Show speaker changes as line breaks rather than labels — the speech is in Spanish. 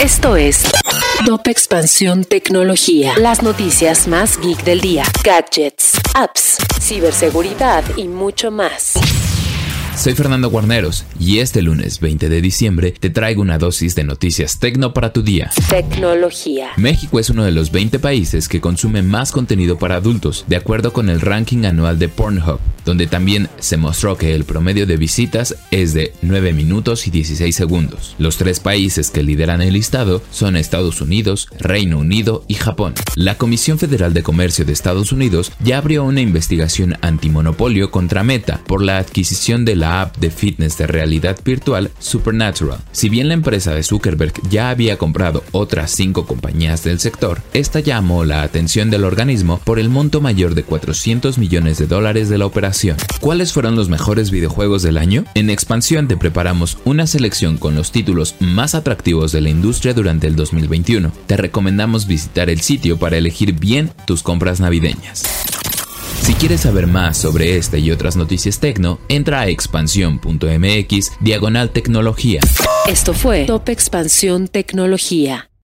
Esto es Top Expansión Tecnología. Las noticias más geek del día. Gadgets, apps, ciberseguridad y mucho más.
Soy Fernando Guarneros y este lunes 20 de diciembre te traigo una dosis de noticias tecno para tu día.
Tecnología.
México es uno de los 20 países que consume más contenido para adultos, de acuerdo con el ranking anual de Pornhub, donde también se mostró que el promedio de visitas es de 9 minutos y 16 segundos. Los tres países que lideran el listado son Estados Unidos, Reino Unido y Japón. La Comisión Federal de Comercio de Estados Unidos ya abrió una investigación antimonopolio contra Meta por la adquisición de la app de fitness de realidad virtual Supernatural. Si bien la empresa de Zuckerberg ya había comprado otras cinco compañías del sector, esta llamó la atención del organismo por el monto mayor de 400 millones de dólares de la operación. ¿Cuáles fueron los mejores videojuegos del año? En expansión te preparamos una selección con los títulos más atractivos de la industria durante el 2021. Te recomendamos visitar el sitio para elegir bien tus compras navideñas. Si quieres saber más sobre esta y otras noticias tecno, entra a expansión.mx diagonal tecnología.
Esto fue Top Expansión Tecnología.